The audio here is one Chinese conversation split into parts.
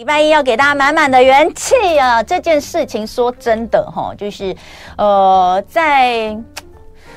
礼拜一要给大家满满的元气啊！这件事情说真的哈，就是呃，在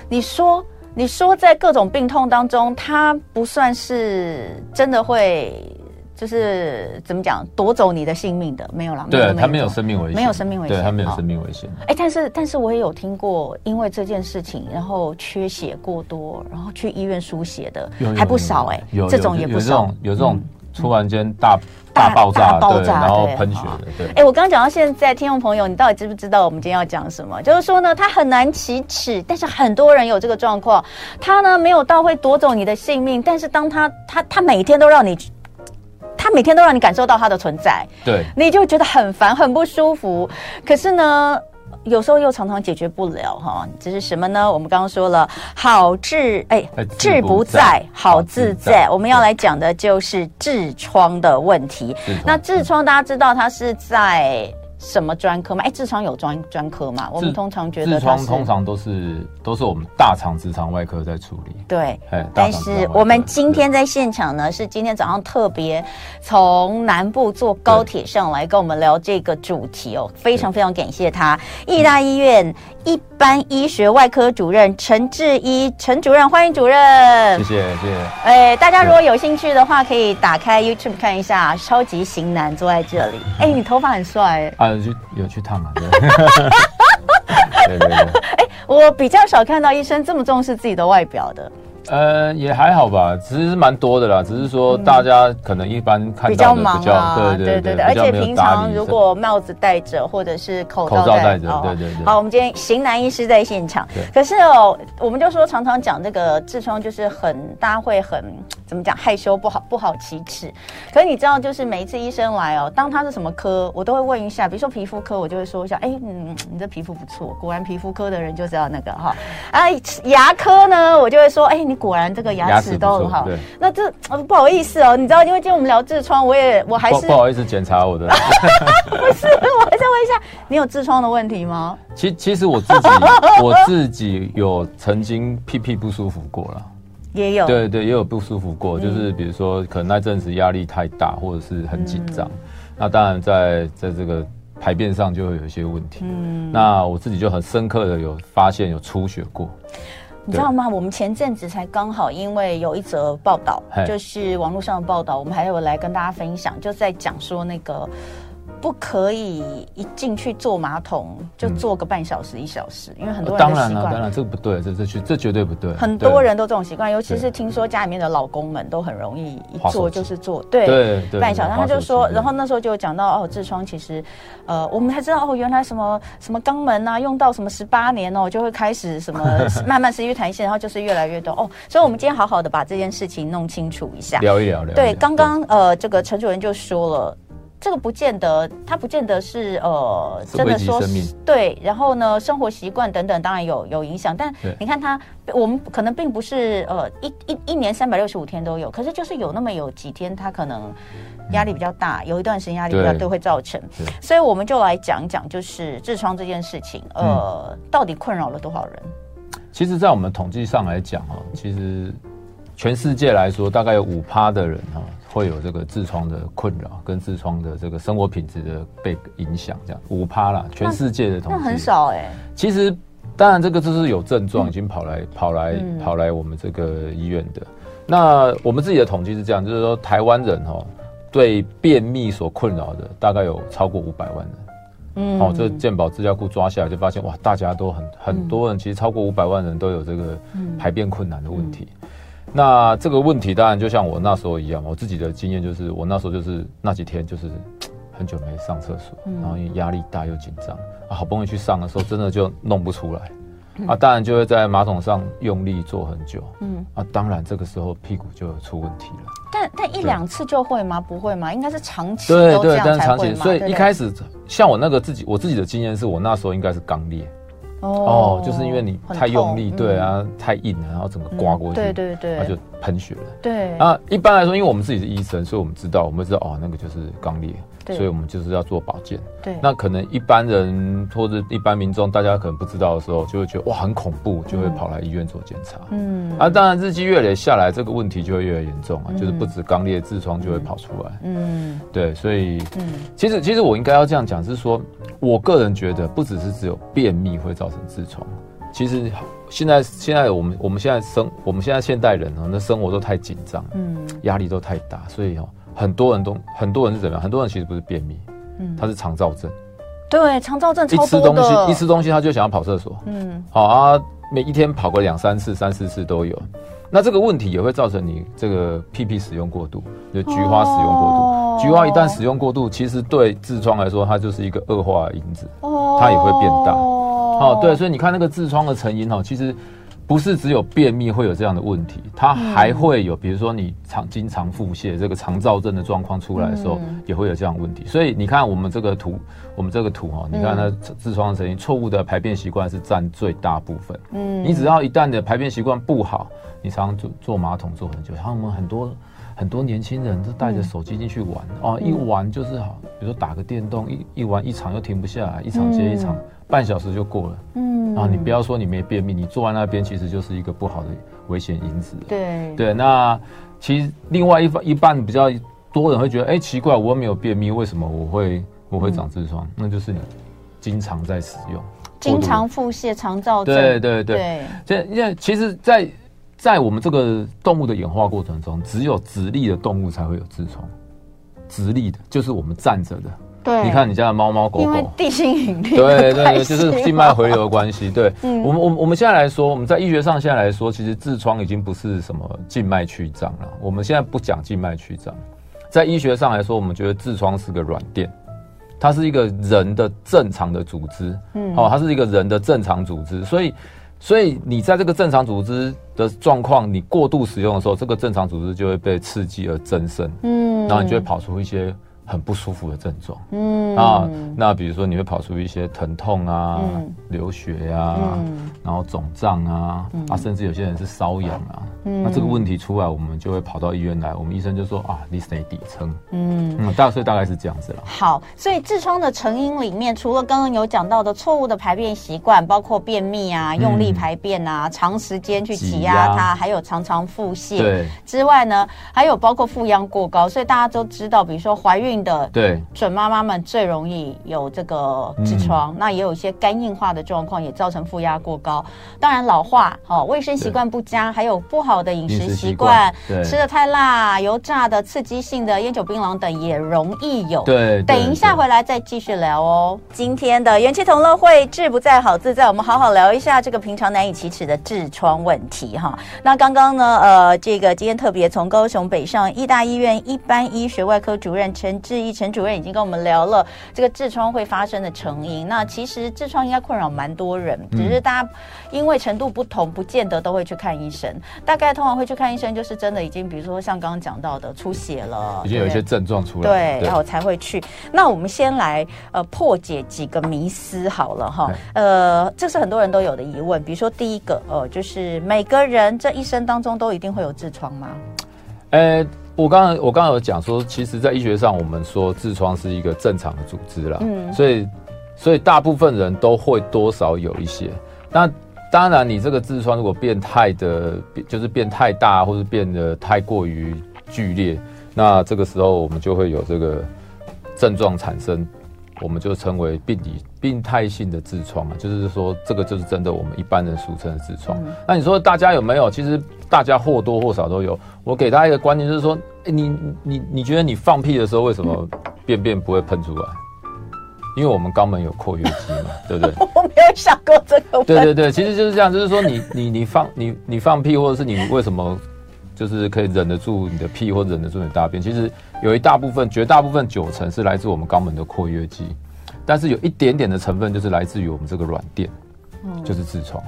你说你说在各种病痛当中，它不算是真的会就是怎么讲夺走你的性命的，没有啦。对，它没有生命危险，没有生命危险，对，它没有生命危险。哎，但是但是我也有听过，因为这件事情，然后缺血过多，然后去医院输血的还不少哎，这种也不少，有这种突然间大。大爆炸，爆炸，然后喷血的，对。哎，我刚刚讲到现在，听众朋友，你到底知不知道我们今天要讲什么？就是说呢，它很难启齿，但是很多人有这个状况，它呢没有到会夺走你的性命，但是当它它它每天都让你，他每天都让你感受到它的存在，对，你就觉得很烦很不舒服。可是呢。有时候又常常解决不了哈，这是什么呢？我们刚刚说了，好治哎，治不在，好自在。我们要来讲的就是痔疮的问题。那痔疮大家知道它是在。什么专科吗？哎，痔疮有专专科吗？我们通常觉得痔疮通常都是都是我们大肠直肠外科在处理。对，但是我们今天在现场呢，是今天早上特别从南部坐高铁上来跟我们聊这个主题哦，非常非常感谢他，义大医院一般医学外科主任陈志一陈主任，欢迎主任。谢谢谢谢。哎，大家如果有兴趣的话，可以打开 YouTube 看一下，超级型男坐在这里。哎，你头发很帅。有去有去烫啊？对 对对，对。哎，我比较少看到医生这么重视自己的外表的。呃，也还好吧，其实是蛮多的啦。只是说大家可能一般看到比较忙啊，对对对对，而且平常如果帽子戴着或者是口罩戴着，对对对。好，我们今天型男医师在现场。可是哦，我们就说常常讲这个痔疮，就是很大家会很怎么讲害羞不好不好启齿。可是你知道，就是每一次医生来哦，当他是什么科，我都会问一下。比如说皮肤科，我就会说一下，哎，嗯，你这皮肤不错，果然皮肤科的人就知道那个哈。啊，牙科呢，我就会说，哎，你。果然这个牙齿都很好，那这不好意思哦，你知道，因为今天我们聊痔疮，我也我还是不好意思检查我的，不是，我还是问一下，你有痔疮的问题吗？其其实我自己 我自己有曾经屁屁不舒服过了，也有。对对也有不舒服过，就是比如说可能那阵子压力太大或者是很紧张，那当然在在这个排便上就会有一些问题，嗯，那我自己就很深刻的有发现有出血过。你知道吗？我们前阵子才刚好，因为有一则报道，就是网络上的报道，我们还有来跟大家分享，就在讲说那个。不可以一进去坐马桶就坐个半小时一小时，因为很多人当然了，当然这个不对，这这这绝对不对。很多人都这种习惯，尤其是听说家里面的老公们都很容易一坐就是坐对对半小时。他就说，然后那时候就讲到哦，痔疮其实呃，我们才知道哦，原来什么什么肛门啊，用到什么十八年哦，就会开始什么 慢慢失去弹性，然后就是越来越多哦。所以我们今天好好的把这件事情弄清楚一下，聊一聊聊。对，刚刚呃，这个陈主任就说了。这个不见得，它不见得是呃，真的说对。然后呢，生活习惯等等，当然有有影响。但你看它，我们可能并不是呃一一一年三百六十五天都有，可是就是有那么有几天，它可能压力比较大，嗯、有一段时间压力比较都会造成。所以我们就来讲讲，就是痔疮这件事情，呃，嗯、到底困扰了多少人？其实，在我们统计上来讲哈，其实全世界来说，大概有五趴的人哈。会有这个痔疮的困扰，跟痔疮的这个生活品质的被影响，这样五趴啦，全世界的统计那，那很少哎、欸。其实，当然这个就是有症状，已经跑来、嗯、跑来、嗯、跑来我们这个医院的。那我们自己的统计是这样，就是说台湾人哦，对便秘所困扰的大概有超过五百万人。嗯，好、哦，这健保资料库抓下来就发现，哇，大家都很很多人，其实超过五百万人都有这个排便困难的问题。嗯嗯那这个问题当然就像我那时候一样，我自己的经验就是，我那时候就是那几天就是 很久没上厕所，然后因为压力大又紧张，啊，好不容易去上的时候，真的就弄不出来，啊，当然就会在马桶上用力坐很久，嗯，啊，当然这个时候屁股就有出问题了。但但一两次就会吗？不会吗？应该是长期都这样才会吗？对对，但是长期，所以一开始像我那个自己，我自己的经验是我那时候应该是肛裂。哦，就是因为你太用力，对啊，太硬了，然后整个刮过去，对对对，它就喷血了。对啊，一般来说，因为我们自己是医生，所以我们知道，我们知道哦，那个就是肛裂。所以我们就是要做保健。对，那可能一般人或者一般民众，大家可能不知道的时候，就会觉得哇很恐怖，就会跑来医院做检查。嗯，啊，当然日积月累下来，这个问题就会越来越严重啊，就是不止肛裂、痔疮就会跑出来。嗯，对，所以，嗯，其实其实我应该要这样讲，是说，我个人觉得，不只是只有便秘会造成痔疮，其实现在现在我们我们现在生我们现在现代人哦，那生活都太紧张，嗯，压力都太大，所以哦。很多人都很多人是怎么样？很多人其实不是便秘，嗯，他是肠燥症。对，肠燥症超多的。一吃东西，一吃东西他就想要跑厕所，嗯，好啊，每一天跑个两三次、三四次都有。那这个问题也会造成你这个屁屁使用过度，就菊花使用过度。哦、菊花一旦使用过度，其实对痔疮来说，它就是一个恶化的因子，哦，它也会变大。哦，对，所以你看那个痔疮的成因哈，其实。不是只有便秘会有这样的问题，它还会有，比如说你常经常腹泻，这个肠燥症的状况出来的时候，也会有这样的问题。所以你看我们这个图，我们这个图哈，你看它痔疮的成因，错误的排便习惯是占最大部分。嗯，你只要一旦的排便习惯不好，你常常坐坐马桶坐很久，像我们很多很多年轻人都带着手机进去玩哦，一玩就是好，比如说打个电动，一一玩一场又停不下来，一场接一场。半小时就过了，嗯，啊，你不要说你没便秘，你坐在那边其实就是一个不好的危险因子。对对，那其实另外一半一半比较多人会觉得，哎，奇怪，我又没有便秘，为什么我会我会长痔疮？嗯、那就是你经常在使用，经常腹泻、肠燥症。对对对，这因为其实在，在在我们这个动物的演化过程中，只有直立的动物才会有痔疮，直立的就是我们站着的。对，你看你家的猫猫狗狗，因为地心引力，对对对，就是静脉回流的关系。对，嗯、我们我们我们现在来说，我们在医学上现在来说，其实痔疮已经不是什么静脉曲张了。我们现在不讲静脉曲张，在医学上来说，我们觉得痔疮是个软垫，它是一个人的正常的组织，嗯，哦，它是一个人的正常组织，所以所以你在这个正常组织的状况，你过度使用的时候，这个正常组织就会被刺激而增生，嗯，然后你就会跑出一些。很不舒服的症状，嗯。啊，那比如说你会跑出一些疼痛啊、嗯、流血呀、啊，嗯、然后肿胀啊，嗯、啊，甚至有些人是瘙痒啊，嗯、那这个问题出来，我们就会跑到医院来，我们医生就说啊，你是哪底层？嗯。嗯，大概所以大概是这样子了。好，所以痔疮的成因里面，除了刚刚有讲到的错误的排便习惯，包括便秘啊、用力排便啊、嗯、长时间去挤压它，压。还有常常腹泻对。之外呢，还有包括腹压过高，所以大家都知道，比如说怀孕。的对准妈妈们最容易有这个痔疮，嗯、那也有一些肝硬化的状况，也造成负压过高。当然老化，哦，卫生习惯不佳，还有不好的饮食习惯，吃的太辣、油炸的、刺激性的烟酒槟榔等也容易有。对，等一下回来再继续聊哦。今天的元气同乐会，志不在好自在，我们好好聊一下这个平常难以启齿的痔疮问题哈。那刚刚呢，呃，这个今天特别从高雄北上医大医院一般医学外科主任陈志毅陈主任已经跟我们聊了这个痔疮会发生的成因。那其实痔疮应该困扰蛮多人，只是大家因为程度不同，不见得都会去看医生。大概通常会去看医生，就是真的已经，比如说像刚刚讲到的出血了，已经有一些症状出来，对，对然后才会去。那我们先来呃破解几个迷思好了哈。呃，这是很多人都有的疑问。比如说第一个，呃，就是每个人这一生当中都一定会有痔疮吗？呃。我刚刚我刚刚有讲说，其实，在医学上，我们说痔疮是一个正常的组织啦，嗯，所以，所以大部分人都会多少有一些。那当然，你这个痔疮如果变态的，就是变太大，或是变得太过于剧烈，那这个时候我们就会有这个症状产生。我们就称为病理病态性的痔疮啊，就是说这个就是真的我们一般人俗称的痔疮。嗯、那你说大家有没有？其实大家或多或少都有。我给大家一个观念，就是说，欸、你你你觉得你放屁的时候为什么便便不会喷出来？因为我们肛门有括约肌嘛，对不对？我没有想过这个问题。对对对，其实就是这样，就是说你你你放你你放屁，或者是你为什么就是可以忍得住你的屁，或者忍得住你的大便？其实。有一大部分，绝大部分九成是来自我们肛门的括约肌，但是有一点点的成分就是来自于我们这个软垫，嗯、就是痔疮。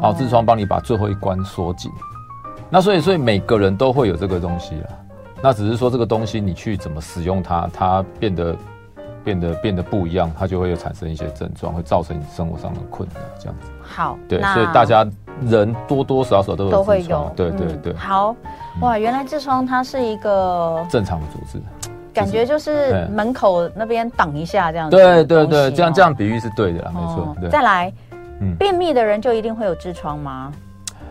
然后痔疮帮你把最后一关缩紧。那所以，所以每个人都会有这个东西了。那只是说这个东西你去怎么使用它，它变得变得变得不一样，它就会有产生一些症状，会造成你生活上的困难，这样子。好，对，所以大家人多多少少都有，都会有，对对对。好，哇，原来痔疮它是一个正常的组织。感觉就是门口那边挡一下这样子，对对对，这样这样比喻是对的啦，没错。再来，便秘的人就一定会有痔疮吗？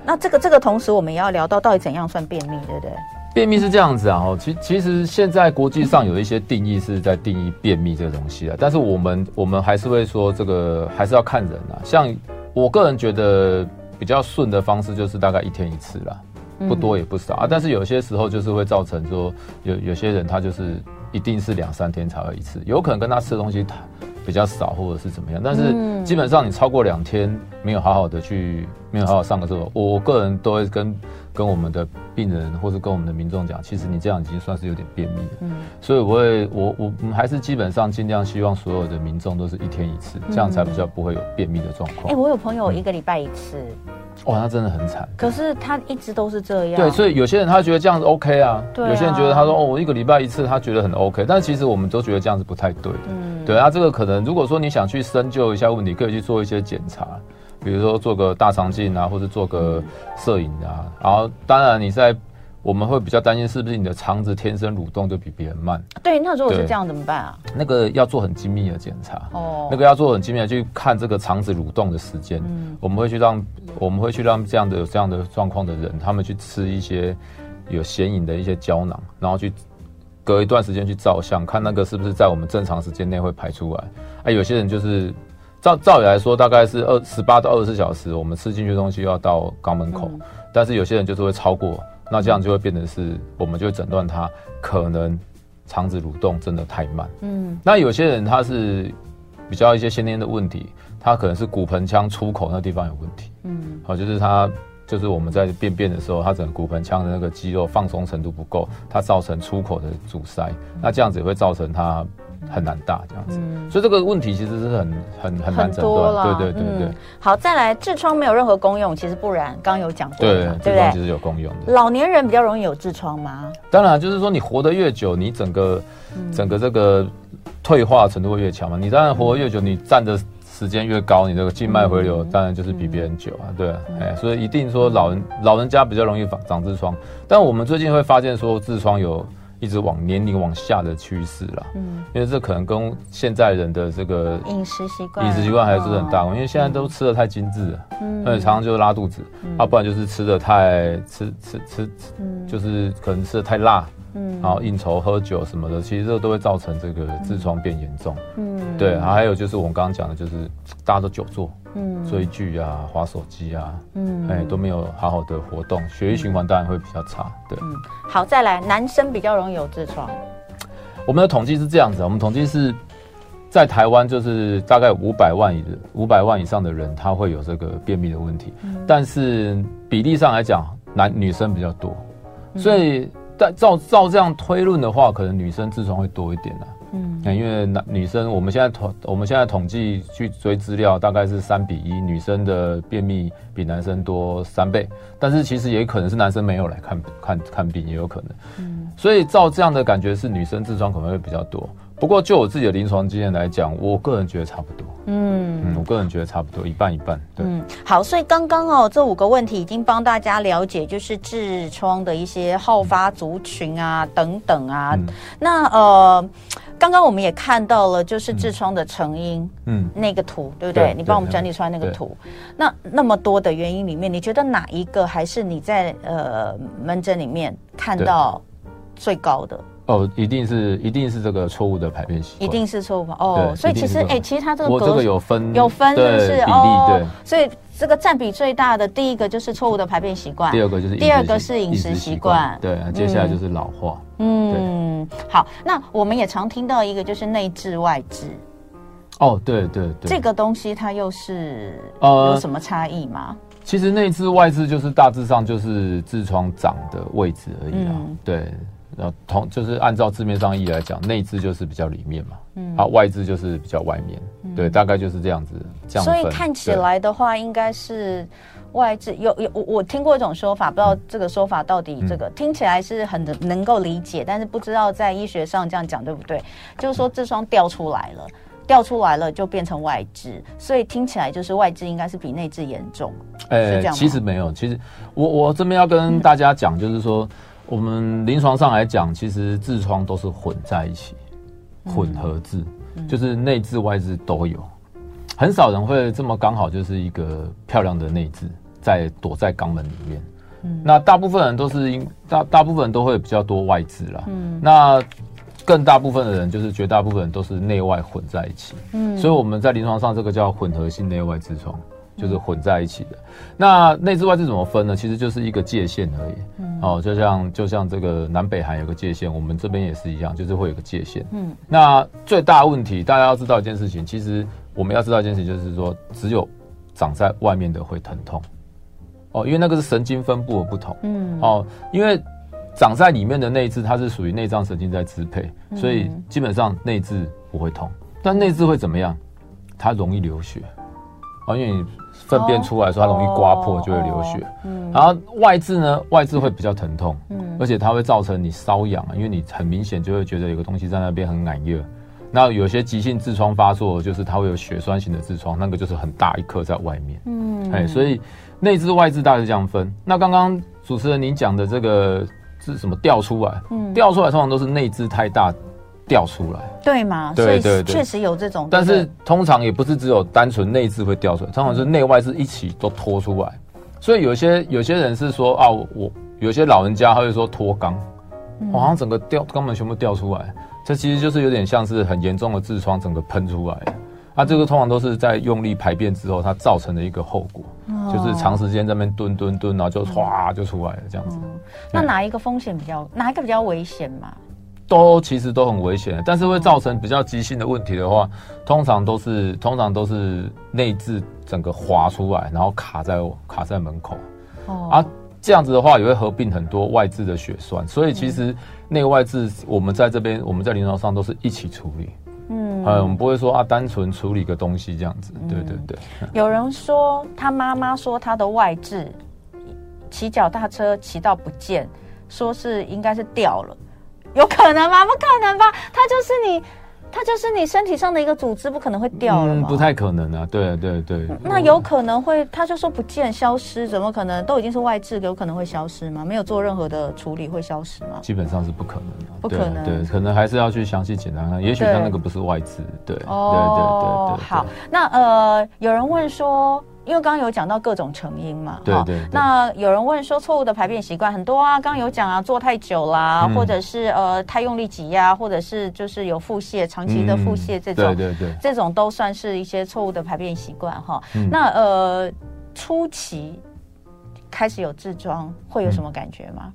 那这个这个同时，我们也要聊到到底怎样算便秘，对不对？便秘是这样子啊，其其实现在国际上有一些定义是在定义便秘这个东西啊，但是我们我们还是会说这个还是要看人啊。像我个人觉得比较顺的方式就是大概一天一次啦，不多也不少啊。但是有些时候就是会造成说有有些人他就是。一定是两三天才会一次，有可能跟他吃的东西比较少，或者是怎么样。但是基本上你超过两天没有好好的去，没有好好上个厕所，我个人都会跟跟我们的病人或是跟我们的民众讲，其实你这样已经算是有点便秘了。嗯，所以我会我我们还是基本上尽量希望所有的民众都是一天一次，这样才比较不会有便秘的状况。哎，我有朋友一个礼拜一次。哇，那真的很惨。可是他一直都是这样。对，所以有些人他觉得这样子 OK 啊，对。有些人觉得他说哦，我一个礼拜一次，他觉得很 OK。但其实我们都觉得这样子不太对的。嗯。对啊，这个可能如果说你想去深究一下问题，可以去做一些检查，比如说做个大肠镜啊，或者做个摄影啊。然后当然你在。我们会比较担心是不是你的肠子天生蠕动就比别人慢？对，那如果是这样怎么办啊？那个要做很精密的检查哦，那个要做很精密的去看这个肠子蠕动的时间。嗯，我们会去让我们会去让这样的有这样的状况的人，他们去吃一些有显影的一些胶囊，然后去隔一段时间去照相，看那个是不是在我们正常时间内会排出来。哎，有些人就是照照理来说，大概是二十八到二十四小时，我们吃进去的东西要到肛门口，嗯，但是有些人就是会超过。那这样就会变成是，我们就会诊断他可能肠子蠕动真的太慢。嗯，那有些人他是比较一些先天的问题，他可能是骨盆腔出口那地方有问题。嗯，好，就是他就是我们在便便的时候，他整个骨盆腔的那个肌肉放松程度不够，它造成出口的阻塞。那这样子也会造成他。很难大这样子，嗯，所以这个问题其实是很很很难诊断。对对对对，嗯。好，再来，痔疮没有任何功用，其实不然，刚刚有讲过，对，痔疮其实有功用的。老年人比较容易有痔疮吗？当然，就是说你活得越久，你整个整个这个退化程度会越强嘛。你当然活得越久，你站的时间越高，你这个静脉回流当然就是比别人久啊。对，哎，所以一定说老人老人家比较容易长长痔疮，但我们最近会发现说痔疮有。一直往年龄往下的趋势了，嗯，因为这可能跟现在人的这个饮食习惯、饮食习惯还是很大，因为现在都吃的太精致了，嗯，所以常常就是拉肚子，啊，不然就是吃的太吃吃吃，就是可能吃的太辣。嗯，然后应酬喝酒什么的，其实这都会造成这个痔疮变严重。嗯，对，然后还有就是我们刚刚讲的，就是大家都久坐，嗯，追剧啊，滑手机啊，嗯，哎，都没有好好的活动，血液循环当然会比较差。对，嗯，好，再来，男生比较容易有痔疮。我们的统计是这样子，我们统计是在台湾，就是大概五百万以五百万以上的人，他会有这个便秘的问题，但是比例上来讲，男女生比较多，所以。但照照这样推论的话，可能女生痔疮会多一点啊。嗯，因为男女生，我们现在统我们现在统计去追资料，大概是三比一，女生的便秘比男生多三倍。但是其实也可能是男生没有来看看看病，也有可能。嗯，所以照这样的感觉是女生痔疮可能会比较多。不过，就我自己的临床经验来讲，我个人觉得差不多。嗯嗯，我个人觉得差不多，一半一半。对，嗯，好，所以刚刚哦，这五个问题已经帮大家了解，就是痔疮的一些好发族群啊，嗯、等等啊。嗯、那呃，刚刚我们也看到了，就是痔疮的成因，嗯，那个图对不对？对，你帮我们整理出来那个图。那那么多的原因里面，你觉得哪一个还是你在呃门诊里面看到最高的？哦，一定是一定是这个错误的排便习惯，一定是错误哦。所以其实哎、欸，其实它这个我这个有分有分是不是比例哦？对，所以这个占比最大的第一个就是错误的排便习惯，第二个就是第二个是饮食习惯，对，接下来就是老化。嗯，好，那我们也常听到一个就是内痔外痔。哦，对对对，这个东西它又是呃有什么差异吗？呃、其实内痔外痔就是大致上就是痔疮长的位置而已啊，嗯、对。呃，同就是按照字面上意义来讲，内痔就是比较里面嘛，嗯，啊，外痔就是比较外面，嗯、对，大概就是这样子，这样。所以看起来的话，应该是外痔有有我我听过一种说法，不知道这个说法到底这个、嗯、听起来是很能够理解，但是不知道在医学上这样讲对不对？就是说痔疮掉出来了，掉出来了就变成外痔，所以听起来就是外痔应该是比内痔严重。哎、欸，是这样？其实没有，其实我我这边要跟大家讲，就是说。嗯我们临床上来讲，其实痔疮都是混在一起，混合痔，嗯、就是内痔外痔都有，很少人会这么刚好就是一个漂亮的内痔在躲在肛门里面。嗯、那大部分人都是因大大部分人都会比较多外痔啦。嗯，那更大部分的人就是绝大部分人都是内外混在一起。嗯，所以我们在临床上这个叫混合性内外痔疮。就是混在一起的，那内置外置怎么分呢？其实就是一个界限而已。嗯，哦，就像就像这个南北韩有个界限，我们这边也是一样，就是会有个界限。嗯，那最大问题，大家要知道一件事情，其实我们要知道一件事情，就是说只有长在外面的会疼痛。哦，因为那个是神经分布的不同。嗯，哦，因为长在里面的内痔，它是属于内脏神经在支配，所以基本上内痔不会痛。但内痔会怎么样？它容易流血。哦，因为你。粪便出来的时候，它容易刮破，就会流血。嗯，然后外痔呢，外痔会比较疼痛，嗯，而且它会造成你瘙痒，因为你很明显就会觉得有个东西在那边很痒热。那有些急性痔疮发作，就是它会有血栓型的痔疮，那个就是很大一颗在外面。嗯，哎，所以内痔外痔大概是这样分。那刚刚主持人您讲的这个是什么掉出来？嗯，掉出来通常都是内痔太大。掉出来，对吗？对对对，确实有这种。但是通常也不是只有单纯内痔会掉出来，通常是内外痔一起都拖出来。所以有些有些人是说啊，我有些老人家他会说脱肛，好像整个掉肛门全部掉出来，这其实就是有点像是很严重的痔疮整个喷出来。那这个通常都是在用力排便之后，它造成的一个后果，就是长时间在那边蹲蹲蹲，然后就唰就出来了这样子。那哪一个风险比较，哪一个比较危险嘛？都其实都很危险，但是会造成比较急性的问题的话，通常都是通常都是内痔整个滑出来，然后卡在卡在门口。哦，啊，这样子的话也会合并很多外痔的血栓，所以其实内外痔我们在这边我们在临床上都是一起处理。嗯，嗯，我们不会说啊单纯处理个东西这样子。对对对。有人说他妈妈说他的外痔骑脚踏车骑到不见，说是应该是掉了。有可能吗？不可能吧？它就是你，它就是你身体上的一个组织，不可能会掉了？嗯，不太可能啊！对对对。那有可能会，他就说不见、消失，怎么可能？都已经是外痔，有可能会消失吗？没有做任何的处理会消失吗？基本上是不可能的，不可能。对，可能还是要去详细检查看，也许他那个不是外痔。对，对，对，对，对，对。好，那呃，有人问说。因为刚刚有讲到各种成因嘛，对对，对。那有人问说，错误的排便习惯很多啊，刚刚有讲啊，坐太久啦，嗯、或者是呃太用力挤压，或者是就是有腹泻，长期的腹泻这种，嗯、对对对，这种都算是一些错误的排便习惯哈。嗯、那呃初期开始有痔疮会有什么感觉吗？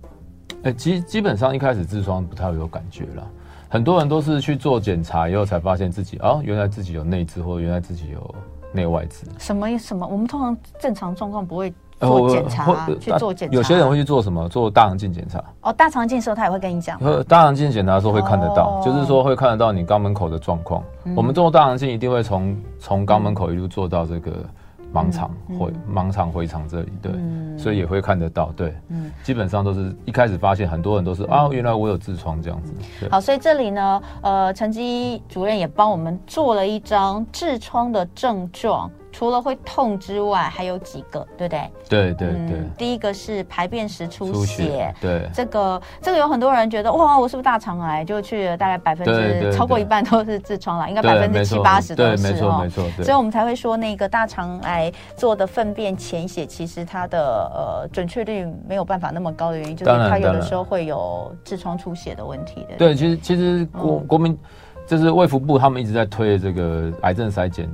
哎、嗯，基基本上一开始痔疮不太会有感觉了，很多人都是去做检查以后才发现自己哦，原来自己有内痔，或者原来自己有。内外痔什么什么？我们通常正常状况不会做检查、啊呃、去做检查。有些人会去做什么？做大肠镜检查。哦，大肠镜的时候他也会跟你讲。大肠镜检查的时候会看得到，哦、就是说会看得到你肛门口的状况。嗯、我们做大肠镜一定会从从肛门口一路做到这个。盲肠回盲肠回肠这里，对，嗯、所以也会看得到，对，嗯，基本上都是一开始发现，很多人都是、嗯、啊，原来我有痔疮这样子。好，所以这里呢，呃，陈基主任也帮我们做了一张痔疮的症状。除了会痛之外，还有几个，对不对？对对对、嗯。第一个是排便时出血，出血对。这个这个有很多人觉得哇，我是不是大肠癌？就去了大概百分之超过一半都是痔疮了，应该百分之七八十都是哦。没错没错。所以我们才会说那个大肠癌做的粪便潜血，其实它的呃准确率没有办法那么高的原因，就是它有的时候会有痔疮出血的问题的。对，其实其实国、嗯、国民就是卫福部他们一直在推这个癌症筛检。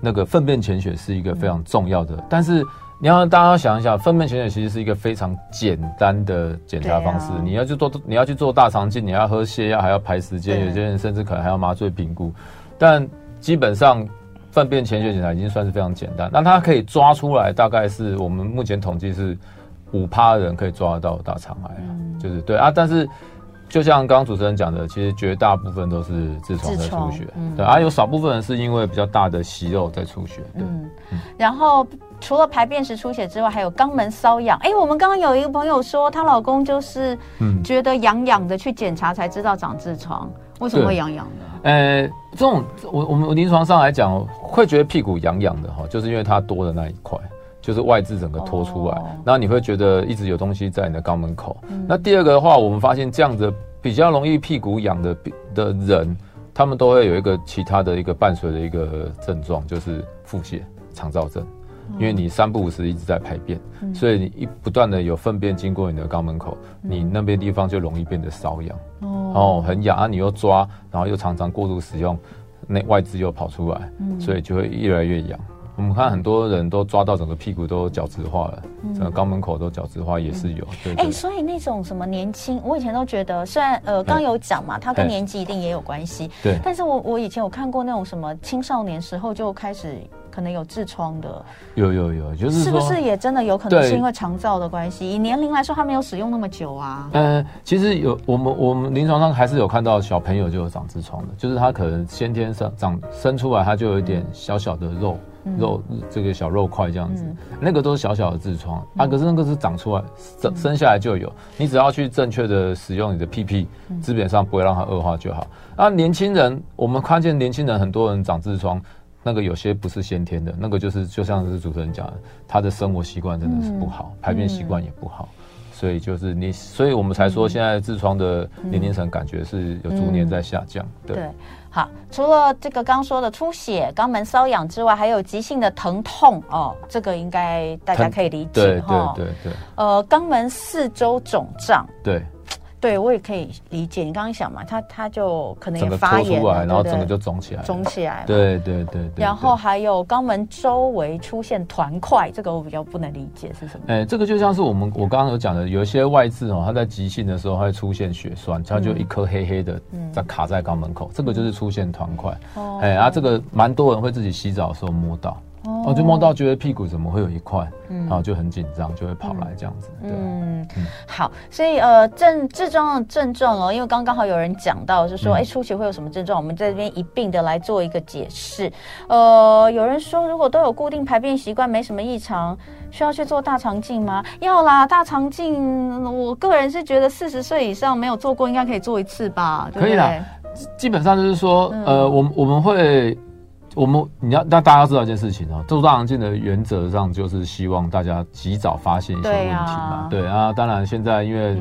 那个粪便潜血是一个非常重要的，嗯、但是你要大家要想一想，粪便潜血其实是一个非常简单的检查方式。啊、你要去做，你要去做大肠镜，你要喝泻药，还要排时间，有些人甚至可能还要麻醉评估。但基本上，粪便潜血检查已经算是非常简单。那它可以抓出来，大概是我们目前统计是五趴的人可以抓得到大肠癌，嗯、就是对啊。但是就像刚刚主持人讲的，其实绝大部分都是痔疮在出血，嗯、对，而有少部分人是因为比较大的息肉在出血，对。嗯，然后除了排便时出血之外，还有肛门瘙痒。哎，我们刚刚有一个朋友说，她老公就是觉得痒痒的，去检查才知道长痔疮，为什么会痒痒的？呃，这种我我们临床上来讲，会觉得屁股痒痒的哈，就是因为它多的那一块。就是外痔整个拖出来，哦、然后你会觉得一直有东西在你的肛门口。嗯、那第二个的话，我们发现这样子比较容易屁股痒的的人，他们都会有一个其他的一个伴随的一个症状，就是腹泻、肠燥症。嗯、因为你三不五时一直在排便，嗯、所以你一不断的有粪便经过你的肛门口，嗯、你那边地方就容易变得瘙痒。哦，哦，很痒啊！你又抓，然后又常常过度使用，那外痔又跑出来，嗯、所以就会越来越痒。我们看很多人都抓到整个屁股都角质化了，嗯、整个肛门口都角质化也是有。哎、所以那种什么年轻，我以前都觉得，虽然呃刚有讲嘛，它跟年纪一定也有关系。对。但是我我以前有看过那种什么青少年时候就开始可能有痔疮的。有有有，就是是不是也真的有可能是因为肠燥的关系？以年龄来说，他没有使用那么久啊。呃，其实有我们我们临床上还是有看到小朋友就有长痔疮的，就是他可能先天上长生出来他就有一点小小的肉。肉这个小肉块这样子，嗯、那个都是小小的痔疮、嗯、啊，可是那个是长出来生生下来就有，你只要去正确的使用你的屁屁，基本上不会让它恶化就好。啊，年轻人，我们看见年轻人很多人长痔疮，那个有些不是先天的，那个就是就像是主持人讲的，他的生活习惯真的是不好，嗯、排便习惯也不好。所以就是你，所以我们才说现在痔疮的年龄层感觉是有逐年在下降。嗯、对，对，好，除了这个刚说的出血、肛门瘙痒之外，还有急性的疼痛哦，这个应该大家可以理解哈。对对对。呃，肛门四周肿胀。对。对，我也可以理解。你刚刚想嘛，他他就可能也发炎，然后整个就肿起来，肿起来。对对对。然后还有肛门周围出现团块，这个我比较不能理解是什么。哎，这个就像是我们我刚刚有讲的，有一些外痔哦，它在急性的时候它会出现血栓，它就一颗黑黑的在卡在肛门口，这个就是出现团块。哦。哎，啊，这个蛮多人会自己洗澡的时候摸到。哦，就摸到觉得屁股怎么会有一块，嗯，然后就很紧张，就会跑来这样子。对，嗯，好，所以呃，症痔疮的症状哦，因为刚刚好有人讲到，就说哎，初期会有什么症状？我们在这边一并的来做一个解释。呃，有人说如果都有固定排便习惯，没什么异常，需要去做大肠镜吗？要啦，大肠镜，我个人是觉得四十岁以上没有做过，应该可以做一次吧？可以啦，基本上就是说，呃，我我们会。我们你要那大家知道一件事情哦，做大肠镜的原则上就是希望大家及早发现一些问题嘛。对啊，当然现在因为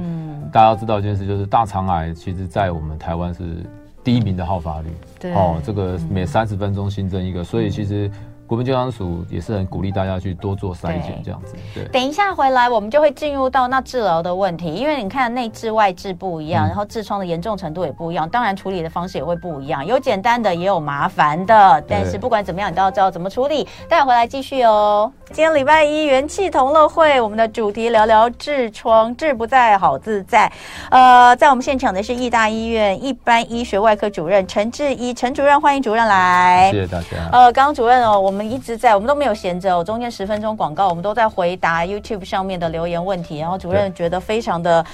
大家要知道一件事，就是大肠癌其实在我们台湾是第一名的好发率。对哦，这个每三十分钟新增一个，所以其实。国民健康署也是很鼓励大家去多做筛检，这样子。对，等一下回来我们就会进入到那治疗的问题，因为你看内痔外痔不一样，然后痔疮的严重程度也不一样，当然处理的方式也会不一样，有简单的也有麻烦的，但是不管怎么样，你都要知道怎么处理。待会回来继续哦。今天礼拜一元气同乐会，我们的主题聊聊痔疮，痔不在好自在。呃，在我们现场的是义大医院一般医学外科主任陈志一陈主任，欢迎主任来。谢谢大家。呃，刚刚主任哦，我们。我们一直在，我们都没有闲着。中间十分钟广告，我们都在回答 YouTube 上面的留言问题。然后主任觉得非常的。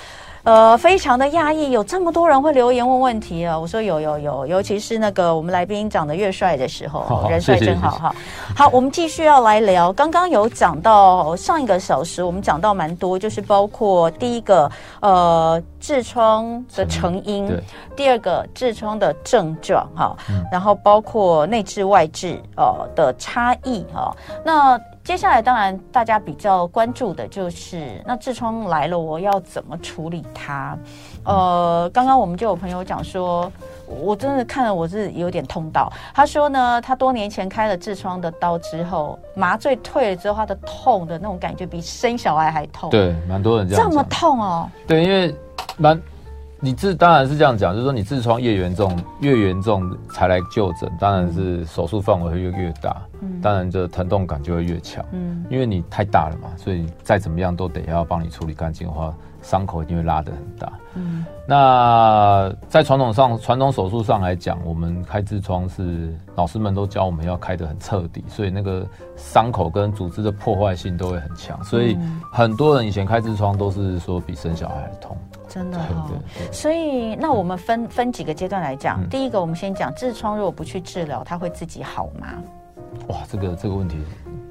呃，非常的讶异，有这么多人会留言问问题啊！我说有有有，尤其是那个我们来宾长得越帅的时候，人帅真好哈。好，我们继续要来聊，刚刚有讲到上一个小时，我们讲到蛮多，就是包括第一个呃痔疮的成因，第二个痔疮的症状哈，嗯、然后包括内痔外痔哦的差异哈，那。接下来，当然大家比较关注的就是，那痔疮来了，我要怎么处理它？呃，刚刚我们就有朋友讲说，我真的看了，我是有点痛到。他说呢，他多年前开了痔疮的刀之后，麻醉退了之后，他的痛的那种感觉比生小孩还痛。对，蛮多人这样。这么痛哦？对，因为蛮。你痔当然是这样讲，就是说你痔疮越严重，越严重才来就诊，当然是手术范围会越越大，嗯，当然这疼痛感就会越强，嗯，因为你太大了嘛，所以再怎么样都得要帮你处理干净的话，伤口一定会拉得很大，嗯，那在传统上，传统手术上来讲，我们开痔疮是老师们都教我们要开得很彻底，所以那个伤口跟组织的破坏性都会很强，所以很多人以前开痔疮都是说比生小孩还痛。真的哈。所以那我们分分几个阶段来讲。第一个，我们先讲痔疮，如果不去治疗，它会自己好吗？哇，这个这个问题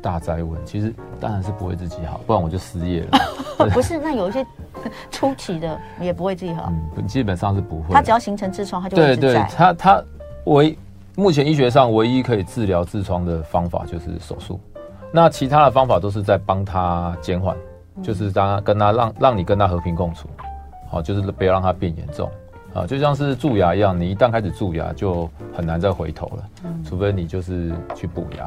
大哉问。其实当然是不会自己好，不然我就失业了。不是，那有一些 初期的也不会自己好。嗯，基本上是不会。它只要形成痔疮，它就会对对，它它唯目前医学上唯一可以治疗痔疮的方法就是手术。那其他的方法都是在帮他减缓，就是让他跟他让让你跟他和平共处，好，就是不要让它变严重啊，就像是蛀牙一样，你一旦开始蛀牙，就很难再回头了，除非你就是去补牙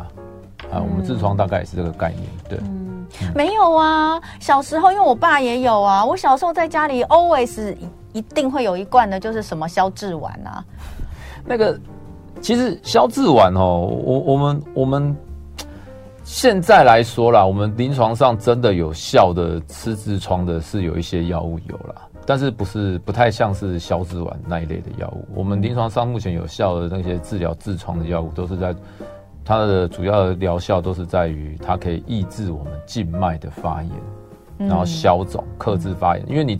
啊。我们痔疮大概也是这个概念，对。嗯，没有啊，小时候因为我爸也有啊，我小时候在家里 always 一定会有一罐的，就是什么消痔丸啊。那个其实消痔丸哦，我我们我们。现在来说啦，我们临床上真的有效的吃痔疮的是有一些药物有啦，但是不是不太像是消脂丸那一类的药物。我们临床上目前有效的那些治疗痔疮的药物，都是在它的主要的疗效都是在于它可以抑制我们静脉的发炎，然后消肿、克制发炎。因为你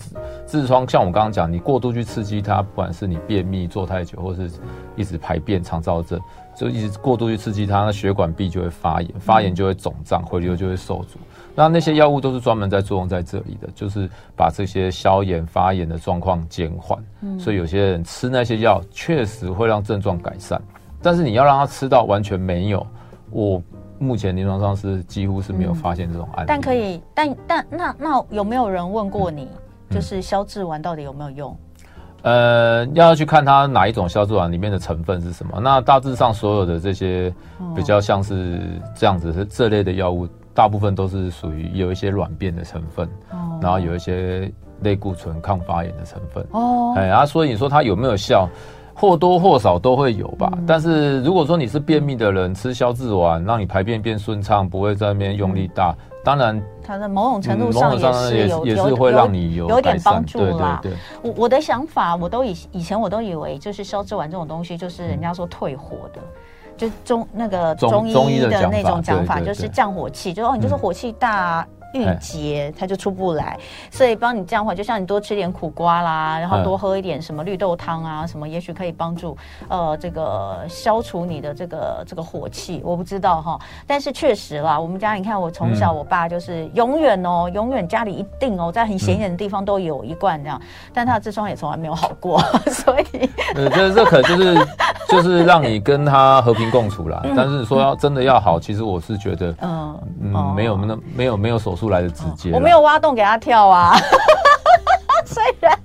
痔疮像我刚刚讲，你过度去刺激它，不管是你便秘坐太久，或是一直排便肠燥症。就一直过度去刺激它，那血管壁就会发炎，发炎就会肿胀，回流就会受阻。那那些药物都是专门在作用在这里的，就是把这些消炎发炎的状况减缓。嗯，所以有些人吃那些药确实会让症状改善，但是你要让他吃到完全没有，我目前临床上是几乎是没有发现这种案例。但可以，但但那那有没有人问过你，就是消痔丸到底有没有用？呃，要去看它哪一种消痔丸里面的成分是什么。那大致上所有的这些比较像是这样子是这类的药物，大部分都是属于有一些软便的成分，然后有一些类固醇抗发炎的成分。哦，哎，啊，所以你说它有没有效？或多或少都会有吧。但是如果说你是便秘的人，吃消痔丸让你排便变顺畅，不会在那边用力大。当然，它的某种程度上也是有也是会让你有有点帮助啦。对对对，我我的想法，我都以以前我都以为就是消痔丸这种东西，就是人家说退火的，就中那个中医的那种讲法，就是降火气，就哦你就是火气大。郁结，它就出不来，所以帮你这样的话，就像你多吃点苦瓜啦，然后多喝一点什么绿豆汤啊，什么也许可以帮助呃这个消除你的这个这个火气。我不知道哈，但是确实啦，我们家你看我从小我爸就是永远哦，永远家里一定哦，在很显眼的地方都有一罐这样，但他的痔疮也从来没有好过，所以呃，这这可就是就是让你跟他和平共处啦。但是说要真的要好，其实我是觉得嗯嗯没有那没有没有手术。出来的直接，我没有挖洞给他跳啊。虽然，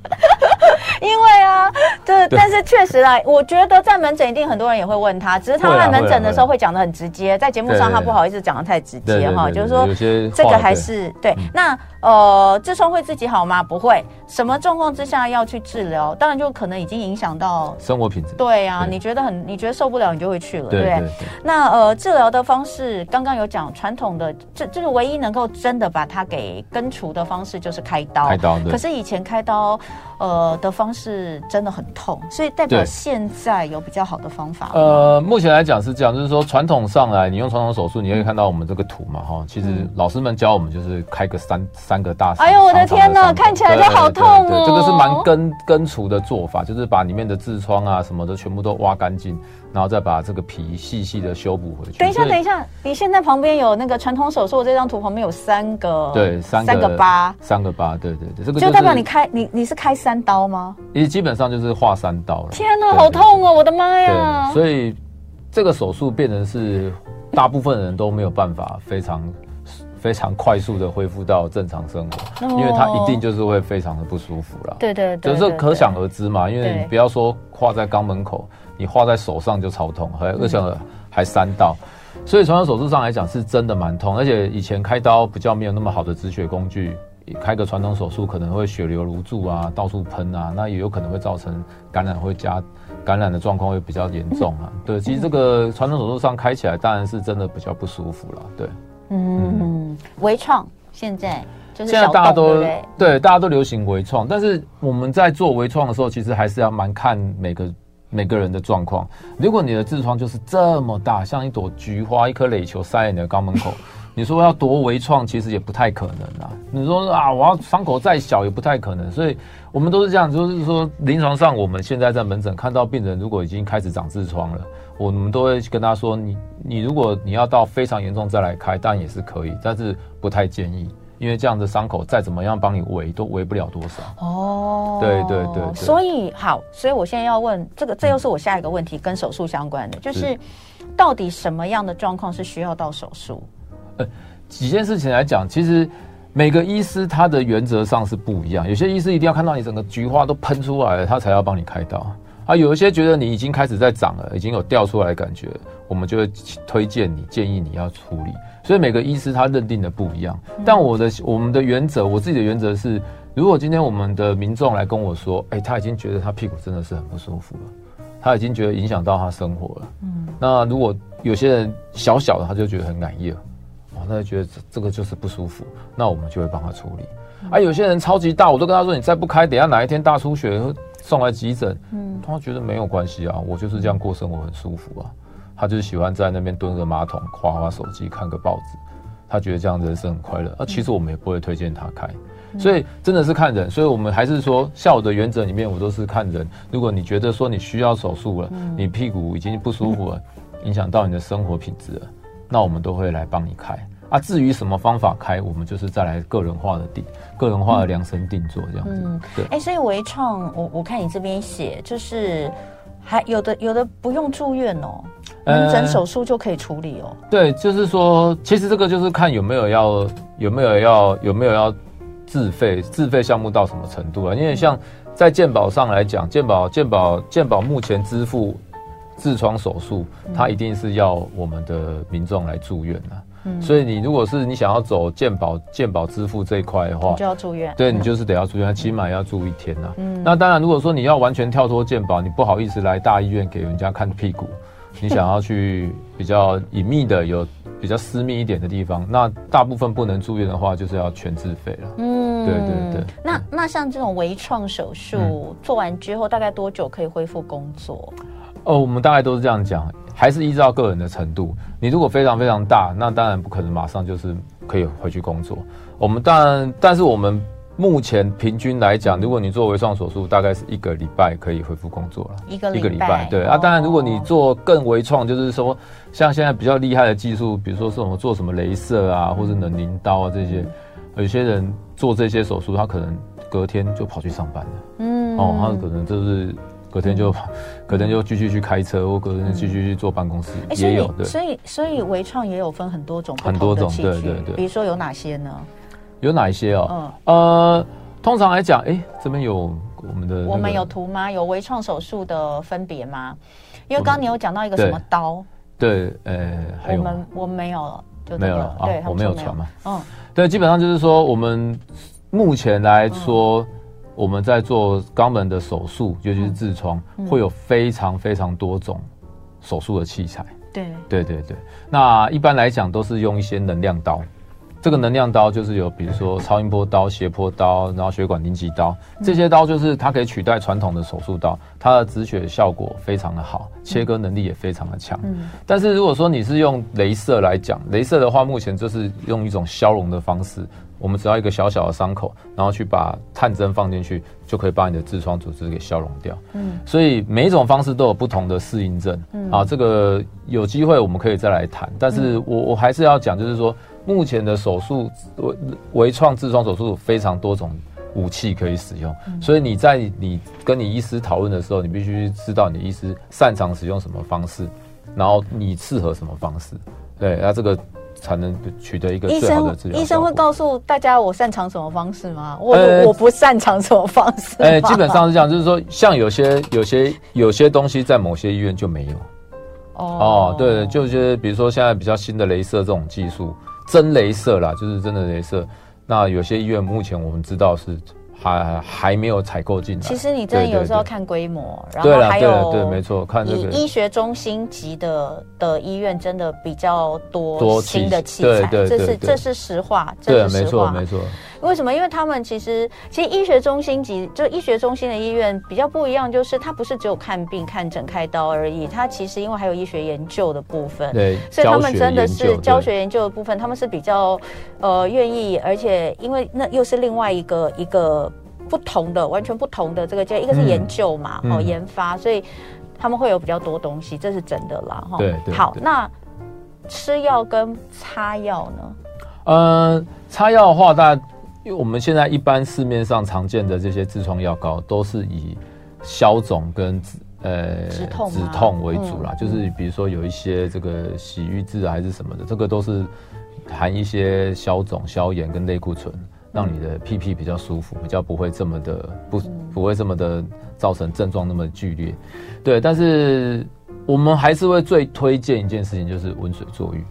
因为啊，对，但是确实啊，我觉得在门诊一定很多人也会问他，只是他在门诊的时候会讲的很直接，在节目上他不好意思讲的太直接哈，就是说这个还是对。那呃，痔疮会自己好吗？不会。什么状况之下要去治疗？当然就可能已经影响到生活品质。对啊，你觉得很，你觉得受不了，你就会去了，对？那呃，治疗的方式刚刚有讲，传统的这就是唯一能够真的把它给根除的方式就是开刀。开刀。可是以前。开刀，呃的方式真的很痛，所以代表现在有比较好的方法。呃，目前来讲是这样，就是说传统上来，你用传统手术，你可以看到我们这个图嘛，哈，其实老师们教我们就是开个三三个大。哎呦，我的天哪，看起来就好痛哦！对对对对，这个是蛮根根除的做法，就是把里面的痔疮啊什么的全部都挖干净。然后再把这个皮细细的修补回去。等一下，等一下，你现在旁边有那个传统手术这张图，旁边有三个，对，三个疤，三个疤，对对对，这个就代表你开你你是开三刀吗？你基本上就是划三刀了。天哪，好痛哦！我的妈呀！所以这个手术变成是大部分人都没有办法非常非常快速的恢复到正常生活，因为它一定就是会非常的不舒服了。对对对，就是可想而知嘛，因为你不要说划在肛门口。你画在手上就超痛，还而且还三道，所以从手术上来讲是真的蛮痛，而且以前开刀比较没有那么好的止血工具，开个传统手术可能会血流如注啊，到处喷啊，那也有可能会造成感染，会加感染的状况会比较严重啊。对，其实这个传统手术上开起来当然是真的比较不舒服了。对，嗯，微创现在就是现在大家都对，大家都流行微创，但是我们在做微创的时候，其实还是要蛮看每个。每个人的状况，如果你的痔疮就是这么大，像一朵菊花、一颗垒球塞在你的肛门口，你说要多微创，其实也不太可能啊。你说啊，我要伤口再小也不太可能。所以我们都是这样，就是说临床上我们现在在门诊看到病人，如果已经开始长痔疮了，我们都会跟他说，你你如果你要到非常严重再来开，当然也是可以，但是不太建议。因为这样的伤口再怎么样帮你围都围不了多少哦。对对对，对，所以好，所以我现在要问这个，这又是我下一个问题，跟手术相关的，就是到底什么样的状况是需要到手术？呃，几件事情来讲，其实每个医师他的原则上是不一样。有些医师一定要看到你整个菊花都喷出来了，他才要帮你开刀。啊，有一些觉得你已经开始在长了，已经有掉出来的感觉，我们就会推荐你，建议你要处理。所以每个医师他认定的不一样，但我的我们的原则，我自己的原则是，如果今天我们的民众来跟我说，哎，他已经觉得他屁股真的是很不舒服了，他已经觉得影响到他生活了，嗯，那如果有些人小小的他就觉得很满意了，哦，那就觉得这这个就是不舒服，那我们就会帮他处理。啊，有些人超级大，我都跟他说，你再不开，等下哪一天大出血送来急诊，嗯，他觉得没有关系啊，我就是这样过生活很舒服啊。他就是喜欢在那边蹲个马桶，划划手机，看个报纸，他觉得这样人生很快乐。那其实我们也不会推荐他开，所以真的是看人。所以我们还是说，下午的原则里面，我都是看人。如果你觉得说你需要手术了，你屁股已经不舒服了，影响到你的生活品质了，那我们都会来帮你开。啊，至于什么方法开，我们就是再来个人化的定，个人化的量身定做这样子。嗯，对。哎，所以微创，我我看你这边写，就是还有的有的不用住院哦。门诊手术就可以处理哦。对，就是说，其实这个就是看有没有要有没有要有没有要自费自费项目到什么程度啊？因为像在健保上来讲，健保健保健保目前支付痔疮手术，它一定是要我们的民众来住院的。嗯，所以你如果是你想要走健保健保支付这一块的话，你就要住院。对，你就是得要住院，起码要住一天呐。嗯，那当然，如果说你要完全跳脱健保，你不好意思来大医院给人家看屁股。你想要去比较隐秘的、有比较私密一点的地方，那大部分不能住院的话，就是要全自费了。嗯，对对对。那那像这种微创手术、嗯、做完之后，大概多久可以恢复工作？哦，我们大概都是这样讲，还是依照个人的程度。你如果非常非常大，那当然不可能马上就是可以回去工作。我们当然，但是我们。目前平均来讲，如果你做微创手术，大概是一个礼拜可以恢复工作了。一个礼拜，对、哦、啊。当然，如果你做更微创，就是说像现在比较厉害的技术，比如说是什么做什么镭射啊，或者冷凝刀啊这些，有些人做这些手术，他可能隔天就跑去上班了。嗯。哦，他可能就是隔天就隔天就继续去开车，或可能继续去坐办公室，嗯、也有的。所以，所以微创也有分很多种，很多种，对对对。比如说有哪些呢？有哪一些哦？嗯，呃，通常来讲，哎、欸，这边有我们的、那个，我们有图吗？有微创手术的分别吗？因为刚刚你有讲到一个什么刀？对，呃、欸，还有我们我们没有了，就没有了啊，我没有传嘛。嗯，对，基本上就是说，我们目前来说，嗯、我们在做肛门的手术，尤其是痔疮，嗯、会有非常非常多种手术的器材。对，对对对。那一般来讲，都是用一些能量刀。这个能量刀就是有，比如说超音波刀、斜坡刀，然后血管凝集刀，这些刀就是它可以取代传统的手术刀，它的止血效果非常的好，切割能力也非常的强。嗯，但是如果说你是用镭射来讲，镭射的话，目前就是用一种消融的方式，我们只要一个小小的伤口，然后去把探针放进去，就可以把你的痔疮组织给消融掉。嗯，所以每一种方式都有不同的适应症。嗯，啊，这个有机会我们可以再来谈，但是我我还是要讲，就是说。目前的手术微微创痔疮手术非常多种武器可以使用，嗯、所以你在你跟你医师讨论的时候，你必须知道你的医师擅长使用什么方式，然后你适合什么方式，对，那这个才能取得一个最好的治疗。医生会告诉大家我擅长什么方式吗？我、欸、我不擅长什么方式？哎、欸，基本上是这样，就是说，像有些有些有些东西在某些医院就没有。哦，哦，对，就是比如说现在比较新的镭射这种技术。真镭射啦，就是真的镭射。那有些医院目前我们知道是还还没有采购进来。其实你真的有时候看规模，然后还有对，没错，看这个医学中心级的的医院真的比较多新的器材，这是这是实话，这是实话，对，没错没错。为什么？因为他们其实其实医学中心级就医学中心的医院比较不一样，就是它不是只有看病、看诊、开刀而已，它其实因为还有医学研究的部分，对，所以他们真的是教学研究的部分，他们是比较呃愿意，而且因为那又是另外一个一个不同的、完全不同的这个，一个是研究嘛，哦、嗯，研发，所以他们会有比较多东西，这是真的啦，哈。对，对，好，那吃药跟擦药呢？呃，擦药的话，大家因为我们现在一般市面上常见的这些痔疮药膏，都是以消肿跟呃止痛止痛为主啦。嗯、就是比如说有一些这个洗愈治还是什么的，这个都是含一些消肿、消炎跟类固醇，让你的屁屁比较舒服，比较不会这么的不不会这么的造成症状那么剧烈。对，但是我们还是会最推荐一件事情，就是温水坐浴。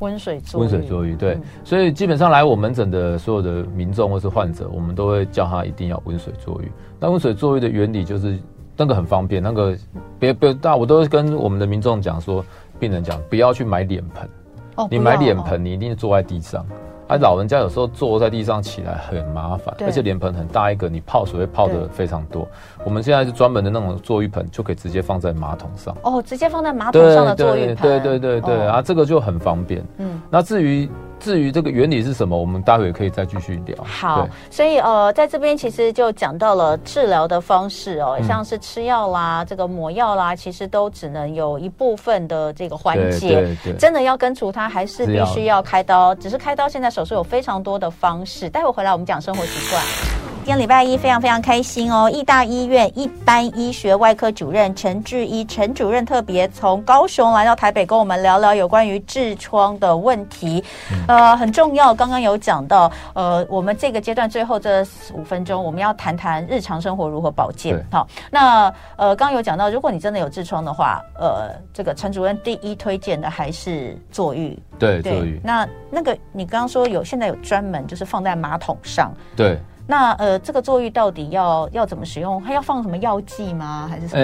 温水坐温水坐浴，对，嗯、所以基本上来我门诊的所有的民众或是患者，我们都会叫他一定要温水坐浴。那温水坐浴的原理就是那个很方便，那个别别大，我都会跟我们的民众讲说，病人讲不要去买脸盆，哦，你买脸盆，你一定是坐在地上。而、啊、老人家有时候坐在地上起来很麻烦，而且脸盆很大一个，你泡水会泡的非常多。我们现在是专门的那种坐浴盆，就可以直接放在马桶上。哦，直接放在马桶上的坐浴盆，对对对对啊，这个就很方便。嗯，那至于。至于这个原理是什么，我们待会可以再继续聊。好，所以呃，在这边其实就讲到了治疗的方式哦，嗯、像是吃药啦、这个抹药啦，其实都只能有一部分的这个缓解。对对对，真的要根除它，还是必须要开刀。只是开刀，现在手术有非常多的方式。待会回来我们讲生活习惯。今天礼拜一非常非常开心哦！义大医院一般医学外科主任陈志一陈主任特别从高雄来到台北，跟我们聊聊有关于痔疮的问题。呃，很重要，刚刚有讲到，呃，我们这个阶段最后这五分钟，我们要谈谈日常生活如何保健。好，那呃，刚刚有讲到，如果你真的有痔疮的话，呃，这个陈主任第一推荐的还是坐浴。对，坐浴。那那个你刚刚说有现在有专门就是放在马桶上。对。那呃，这个坐浴到底要要怎么使用？还要放什么药剂吗？还是什么？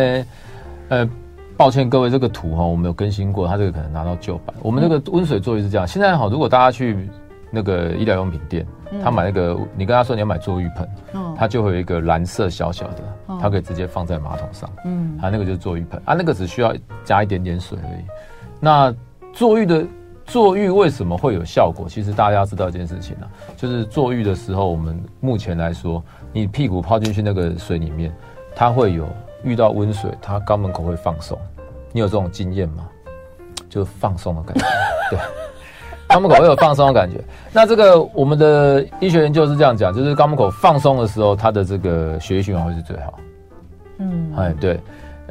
呃呃，抱歉各位，这个图哈，我们有更新过，它这个可能拿到旧版。我们这个温水坐浴是这样，现在好，如果大家去那个医疗用品店，他买那个，你跟他说你要买坐浴盆，嗯，他就会有一个蓝色小小的，它可以直接放在马桶上，嗯，它那个就是坐浴盆啊，那个只需要加一点点水而已。那坐浴的。坐浴为什么会有效果？其实大家要知道一件事情啊，就是坐浴的时候，我们目前来说，你屁股泡进去那个水里面，它会有遇到温水，它肛门口会放松。你有这种经验吗？就放松的感觉，对，肛门口会有放松的感觉。那这个我们的医学研究是这样讲，就是肛门口放松的时候，它的这个血液循环会是最好。嗯，哎，对，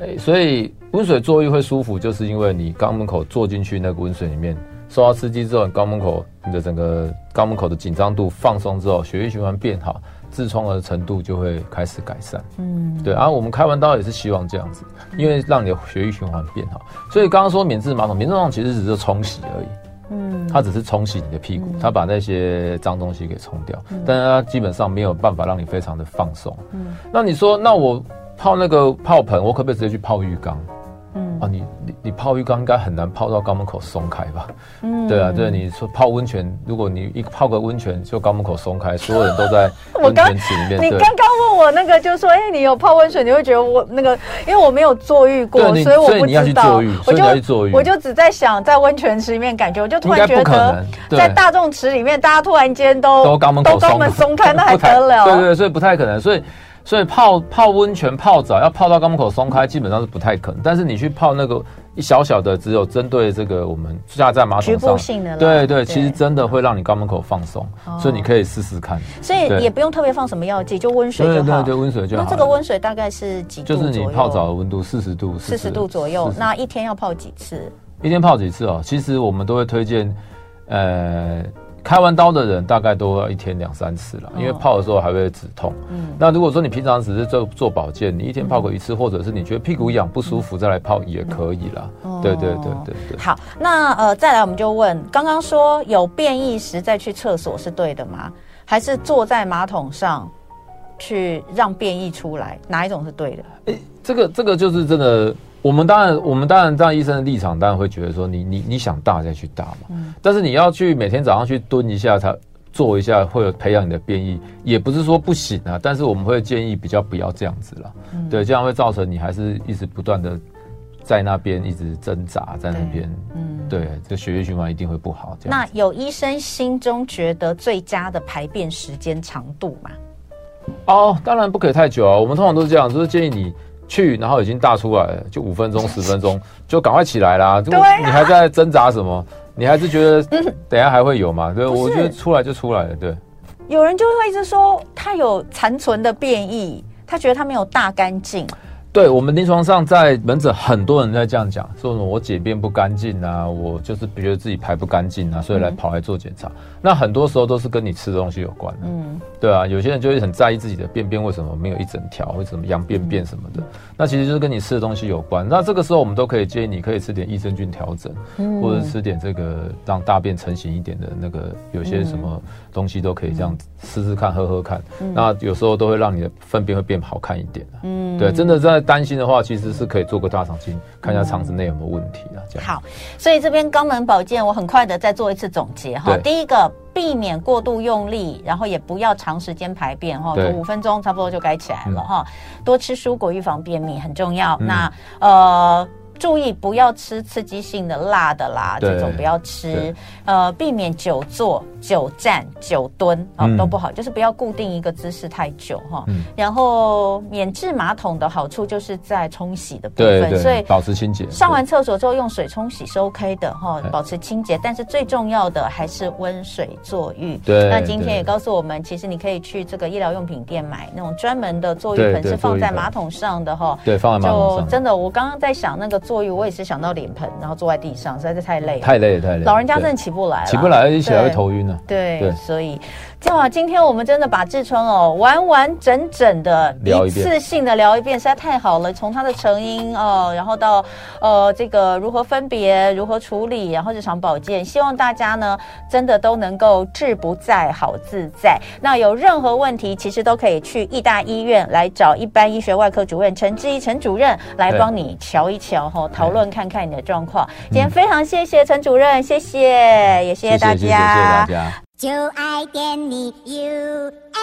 哎，所以温水坐浴会舒服，就是因为你肛门口坐进去那个温水里面。受到刺激之后，你肛门口你的整个肛门口的紧张度放松之后，血液循环变好，痔疮的程度就会开始改善。嗯，对。然后我们开完刀也是希望这样子，因为让你的血液循环变好。所以刚刚说免治马桶，免治马桶其实只是冲洗而已。嗯，它只是冲洗你的屁股，它把那些脏东西给冲掉，但是它基本上没有办法让你非常的放松。嗯，那你说，那我泡那个泡盆，我可不可以直接去泡浴缸？嗯啊，你你你泡浴缸应该很难泡到肛门口松开吧？嗯，对啊，对，你说泡温泉，如果你一泡个温泉就肛门口松开，所有人都在 温泉池里面。你刚刚问我那个，就是说，哎、欸，你有泡温泉，你会觉得我那个，因为我没有坐浴过，所以我不知道。所以你要去坐浴，所以你要去坐浴。我就只在想，在温泉池里面感觉，我就突然觉得，在大众池里面，大家突然间都都肛门口松开，那还得了？对，对对，所以不太可能，所以。所以泡泡温泉、泡澡要泡到肛门口松开，基本上是不太可能。但是你去泡那个一小小的，只有针对这个我们下在马桶上，局部性的，对对，其实真的会让你肛门口放松，所以你可以试试看。所以也不用特别放什么药剂，就温水就好。对对对，温水就好。那这个温水大概是几度？就是你泡澡的温度四十度，四十度左右。那一天要泡几次？一天泡几次哦？其实我们都会推荐，呃。开完刀的人大概都要一天两三次了，因为泡的时候还会止痛。嗯，那如果说你平常只是做做保健，你一天泡个一次，或者是你觉得屁股痒不舒服再来泡也可以啦。对对对对对。好，那呃再来我们就问，刚刚说有便意时再去厕所是对的吗？还是坐在马桶上去让便意出来，哪一种是对的？哎，这个这个就是真的。我们当然，我们当然站医生的立场，当然会觉得说你，你你你想大再去大嘛。嗯。但是你要去每天早上去蹲一下，才做一下，会有培养你的变异，也不是说不行啊，但是我们会建议比较不要这样子了，嗯、对，这样会造成你还是一直不断的在那边一直挣扎在那边，嗯，对，这血液循环一定会不好。这样，那有医生心中觉得最佳的排便时间长度吗？哦，当然不可以太久啊，我们通常都是这样，就是建议你去，然后已经大出来了，就五分钟、十分钟，就赶快起来啦。对啊，你还在挣扎什么？你还是觉得等下还会有嘛？对，我觉得出来就出来了。对，有人就会一直说他有残存的变异，他觉得他没有大干净。对，我们临床上在门诊，很多人在这样讲，说什么我解便不干净啊，我就是觉得自己排不干净啊，所以来跑来做检查。嗯、那很多时候都是跟你吃的东西有关的。嗯，对啊，有些人就会很在意自己的便便为什么没有一整条，为什么羊便便什么的。嗯、那其实就是跟你吃的东西有关。那这个时候我们都可以建议你可以吃点益生菌调整，嗯、或者吃点这个让大便成型一点的那个，有些什么东西都可以这样试试看，喝喝看。嗯、那有时候都会让你的粪便会变好看一点。嗯，对，真的在。担心的话，其实是可以做个大肠镜，看一下肠子内有没有问题啊。这样好，所以这边肛门保健，我很快的再做一次总结哈。对第一个，避免过度用力，然后也不要长时间排便哈，对五分钟差不多就该起来了哈。嗯、多吃蔬果，预防便秘很重要。嗯、那呃。注意不要吃刺激性的辣的啦，这种不要吃。呃，避免久坐、久站、久蹲啊、都不好。就是不要固定一个姿势太久哈。然后免治马桶的好处就是在冲洗的部分，所以保持清洁。上完厕所之后用水冲洗是 OK 的哈，保持清洁。但是最重要的还是温水坐浴。对。那今天也告诉我们，其实你可以去这个医疗用品店买那种专门的坐浴盆，是放在马桶上的哈。对，放在马桶上。就真的，我刚刚在想那个。坐浴，我也是想到脸盆，然后坐在地上，实在是太累了，太累了，太累了。老人家真的起不来了，起不来，一起来会头晕了。对，对，所以。这样啊，今天我们真的把痔疮哦完完整整的一次性的聊一遍，实在太好了。从它的成因哦，然后到呃这个如何分别、如何处理，然后日常保健，希望大家呢真的都能够志不在好自在。那有任何问题，其实都可以去义大医院来找一般医学外科主任陈志一陈主任来帮你瞧一瞧哈，讨论看看你的状况。今天非常谢谢陈主任，谢谢，也谢谢大家。谢谢，谢谢大家。就爱点你 UFO。